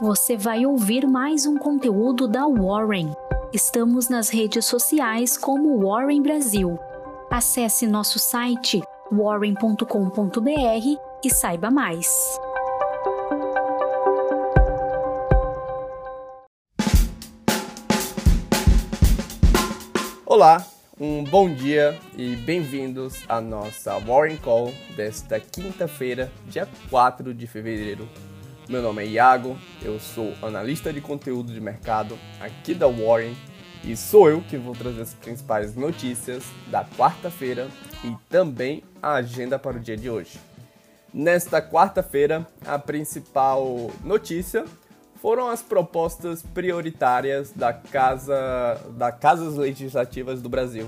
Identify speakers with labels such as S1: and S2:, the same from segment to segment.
S1: você vai ouvir mais um conteúdo da Warren. Estamos nas redes sociais como Warren Brasil. Acesse nosso site warren.com.br e saiba mais.
S2: Olá, um bom dia e bem-vindos à nossa Warren Call desta quinta-feira, dia 4 de fevereiro. Meu nome é Iago, eu sou analista de conteúdo de mercado aqui da Warren e sou eu que vou trazer as principais notícias da quarta-feira e também a agenda para o dia de hoje. Nesta quarta-feira, a principal notícia foram as propostas prioritárias da Casa da Casas Legislativas do Brasil.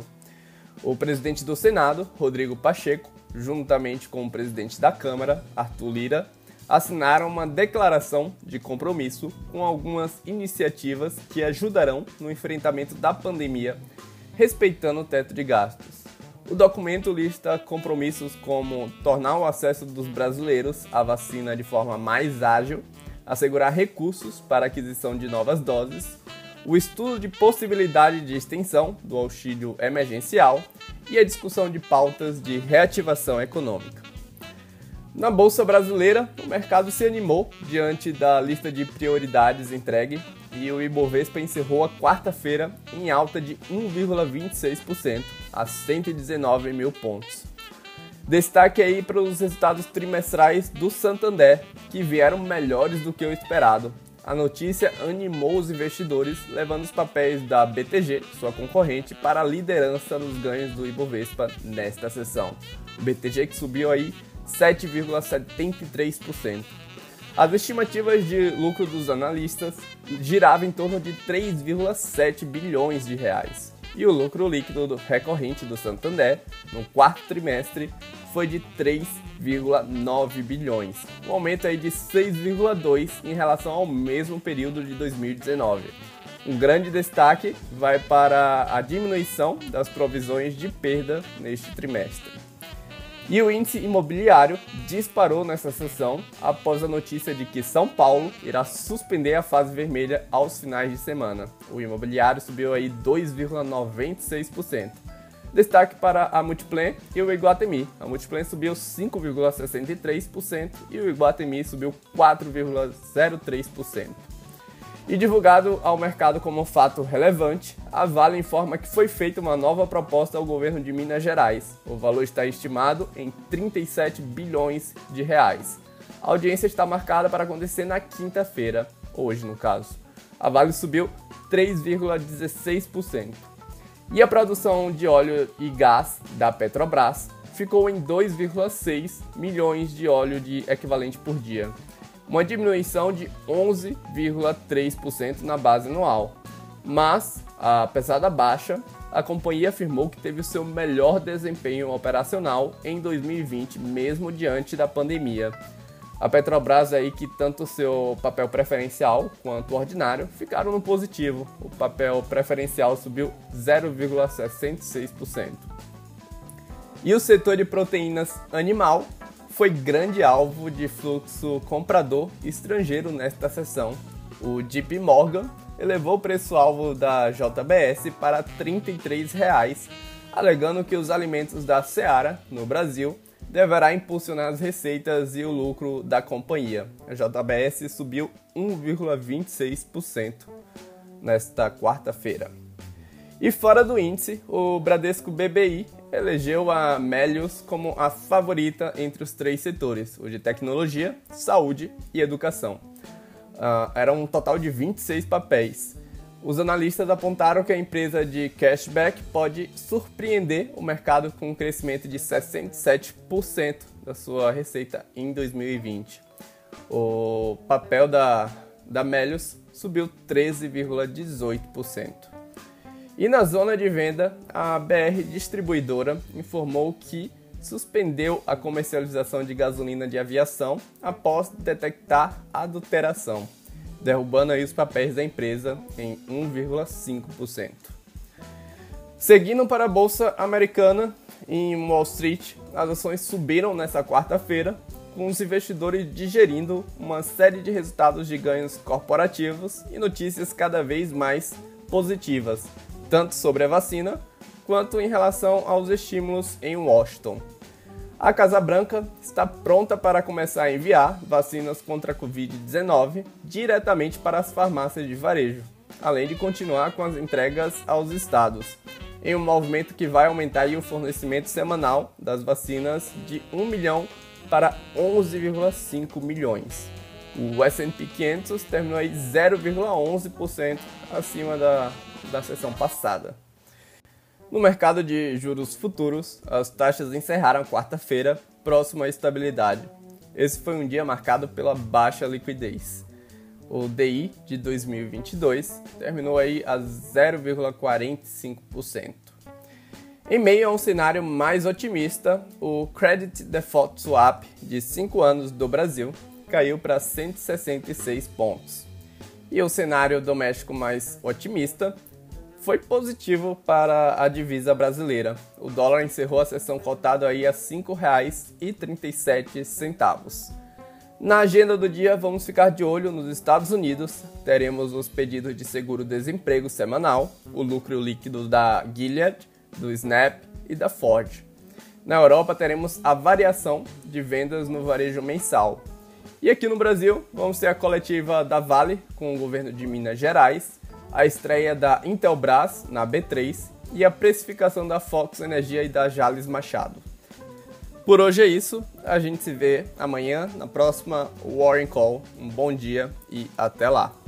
S2: O presidente do Senado, Rodrigo Pacheco, juntamente com o presidente da Câmara, Arthur Lira, assinaram uma declaração de compromisso com algumas iniciativas que ajudarão no enfrentamento da pandemia, respeitando o teto de gastos. O documento lista compromissos como tornar o acesso dos brasileiros à vacina de forma mais ágil assegurar recursos para aquisição de novas doses, o estudo de possibilidade de extensão do auxílio emergencial e a discussão de pautas de reativação econômica. Na Bolsa Brasileira, o mercado se animou diante da lista de prioridades entregue e o Ibovespa encerrou a quarta-feira em alta de 1,26% a 119 mil pontos. Destaque aí para os resultados trimestrais do Santander, que vieram melhores do que o esperado. A notícia animou os investidores, levando os papéis da BTG, sua concorrente, para a liderança nos ganhos do Ibovespa nesta sessão. O BTG que subiu aí 7,73%. As estimativas de lucro dos analistas giravam em torno de 3,7 bilhões de reais e o lucro líquido do recorrente do Santander no quarto trimestre foi de 3,9 bilhões, um aumento aí de 6,2 em relação ao mesmo período de 2019. Um grande destaque vai para a diminuição das provisões de perda neste trimestre. E o índice imobiliário disparou nessa sessão após a notícia de que São Paulo irá suspender a fase vermelha aos finais de semana. O imobiliário subiu aí 2,96%. Destaque para a Multiplan e o Iguatemi. A Multiplan subiu 5,63% e o Iguatemi subiu 4,03%. E divulgado ao mercado como fato relevante, a Vale informa que foi feita uma nova proposta ao governo de Minas Gerais. O valor está estimado em 37 bilhões de reais. A audiência está marcada para acontecer na quinta-feira, hoje no caso. A Vale subiu 3,16%. E a produção de óleo e gás da Petrobras ficou em 2,6 milhões de óleo de equivalente por dia, uma diminuição de 11,3% na base anual. Mas, apesar da baixa, a companhia afirmou que teve o seu melhor desempenho operacional em 2020, mesmo diante da pandemia. A Petrobras aí que tanto seu papel preferencial quanto ordinário ficaram no positivo. O papel preferencial subiu 0,66%. E o setor de proteínas animal foi grande alvo de fluxo comprador estrangeiro nesta sessão. O JP Morgan elevou o preço-alvo da JBS para 33 reais, alegando que os alimentos da Seara, no Brasil, deverá impulsionar as receitas e o lucro da companhia. A JBS subiu 1,26% nesta quarta-feira. E fora do índice, o Bradesco BBI elegeu a Melius como a favorita entre os três setores, o de tecnologia, saúde e educação. Uh, era um total de 26 papéis. Os analistas apontaram que a empresa de cashback pode surpreender o mercado com um crescimento de 67% da sua receita em 2020. O papel da, da Melius subiu 13,18%. E na zona de venda, a BR Distribuidora informou que suspendeu a comercialização de gasolina de aviação após detectar adulteração, derrubando aí os papéis da empresa em 1,5%. Seguindo para a bolsa americana, em Wall Street, as ações subiram nesta quarta-feira com os investidores digerindo uma série de resultados de ganhos corporativos e notícias cada vez mais positivas, tanto sobre a vacina quanto em relação aos estímulos em Washington. A Casa Branca está pronta para começar a enviar vacinas contra a Covid-19 diretamente para as farmácias de varejo, além de continuar com as entregas aos estados, em um movimento que vai aumentar o fornecimento semanal das vacinas de 1 milhão para 11,5 milhões. O S&P 500 terminou aí 0,11% acima da, da sessão passada. No mercado de juros futuros, as taxas encerraram quarta-feira próximo à estabilidade. Esse foi um dia marcado pela baixa liquidez. O DI de 2022 terminou aí a 0,45%. Em meio a um cenário mais otimista, o Credit Default Swap de 5 anos do Brasil caiu para 166 pontos. E o cenário doméstico mais otimista foi positivo para a divisa brasileira. O dólar encerrou a sessão cotado aí a R$ 5,37. Na agenda do dia, vamos ficar de olho nos Estados Unidos. Teremos os pedidos de seguro-desemprego semanal, o lucro líquido da Gilead, do Snap e da Ford. Na Europa, teremos a variação de vendas no varejo mensal. E aqui no Brasil, vamos ter a coletiva da Vale com o governo de Minas Gerais, a estreia da Intelbras na B3 e a precificação da Fox Energia e da Jales Machado. Por hoje é isso, a gente se vê amanhã na próxima Warren Call. Um bom dia e até lá!